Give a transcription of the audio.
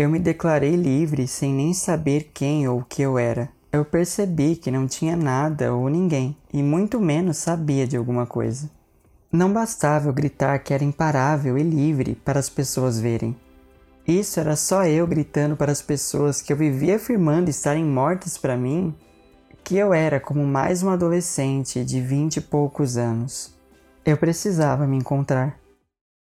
Eu me declarei livre sem nem saber quem ou o que eu era. Eu percebi que não tinha nada ou ninguém, e muito menos sabia de alguma coisa. Não bastava eu gritar que era imparável e livre para as pessoas verem. Isso era só eu gritando para as pessoas que eu vivia afirmando estarem mortas para mim, que eu era como mais um adolescente de vinte e poucos anos. Eu precisava me encontrar.